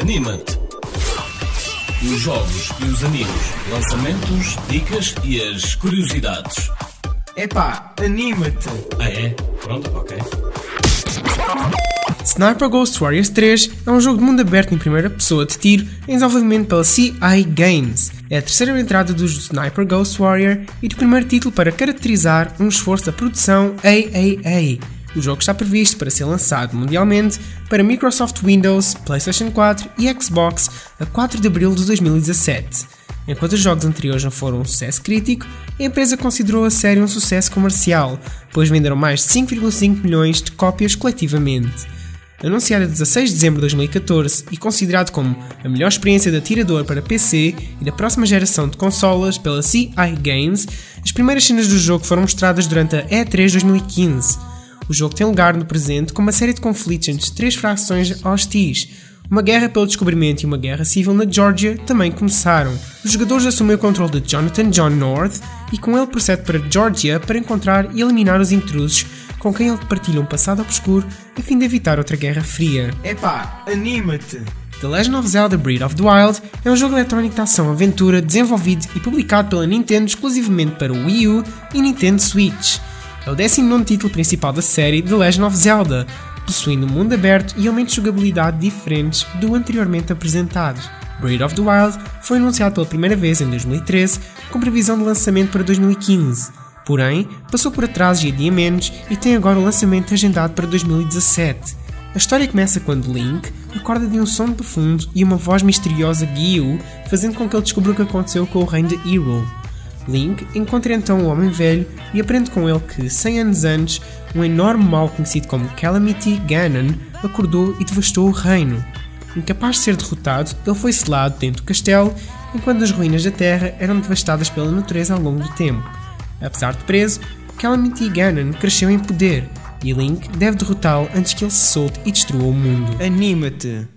Anima-te! Os jogos e os animes, lançamentos, dicas e as curiosidades. Epá, anima-te! Ah é? Pronto, ok. Sniper Ghost Warriors 3 é um jogo de mundo aberto em primeira pessoa de tiro em desenvolvimento pela CI Games. É a terceira entrada do Sniper Ghost Warrior e o primeiro título para caracterizar um esforço da produção AAA. O jogo está previsto para ser lançado mundialmente para Microsoft Windows, PlayStation 4 e Xbox a 4 de abril de 2017. Enquanto os jogos anteriores não foram um sucesso crítico, a empresa considerou a série um sucesso comercial, pois venderam mais de 5,5 milhões de cópias coletivamente. Anunciado a 16 de dezembro de 2014 e considerado como a melhor experiência de atirador para PC e da próxima geração de consolas pela CI Games, as primeiras cenas do jogo foram mostradas durante a E3 2015. O jogo tem lugar no presente com uma série de conflitos entre três frações hostis. Uma guerra pelo descobrimento e uma guerra civil na Georgia também começaram. Os jogadores assumem o controle de Jonathan John North e com ele procede para Georgia para encontrar e eliminar os intrusos com quem ele partilha um passado obscuro a fim de evitar outra guerra fria. Epá, anima-te! The Legend of Zelda Breath of the Wild é um jogo eletrónico de ação-aventura desenvolvido e publicado pela Nintendo exclusivamente para o Wii U e Nintendo Switch. É o 19 título principal da série The Legend of Zelda, possuindo um mundo aberto e elementos de jogabilidade diferentes do anteriormente apresentados. Breath of the Wild foi anunciado pela primeira vez em 2013, com previsão de lançamento para 2015. Porém, passou por atrasos e adiamentos e tem agora o lançamento agendado para 2017. A história começa quando Link acorda de um sono profundo e uma voz misteriosa guia-o, fazendo com que ele descubra o que aconteceu com o reino de Hyrule. Link encontra então o Homem Velho e aprende com ele que, 100 anos antes, um enorme mal conhecido como Calamity Ganon acordou e devastou o reino. Incapaz de ser derrotado, ele foi selado dentro do castelo, enquanto as ruínas da Terra eram devastadas pela natureza ao longo do tempo. Apesar de preso, Calamity Ganon cresceu em poder e Link deve derrotá-lo antes que ele se solte e destrua o mundo. Anima-te!